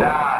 die.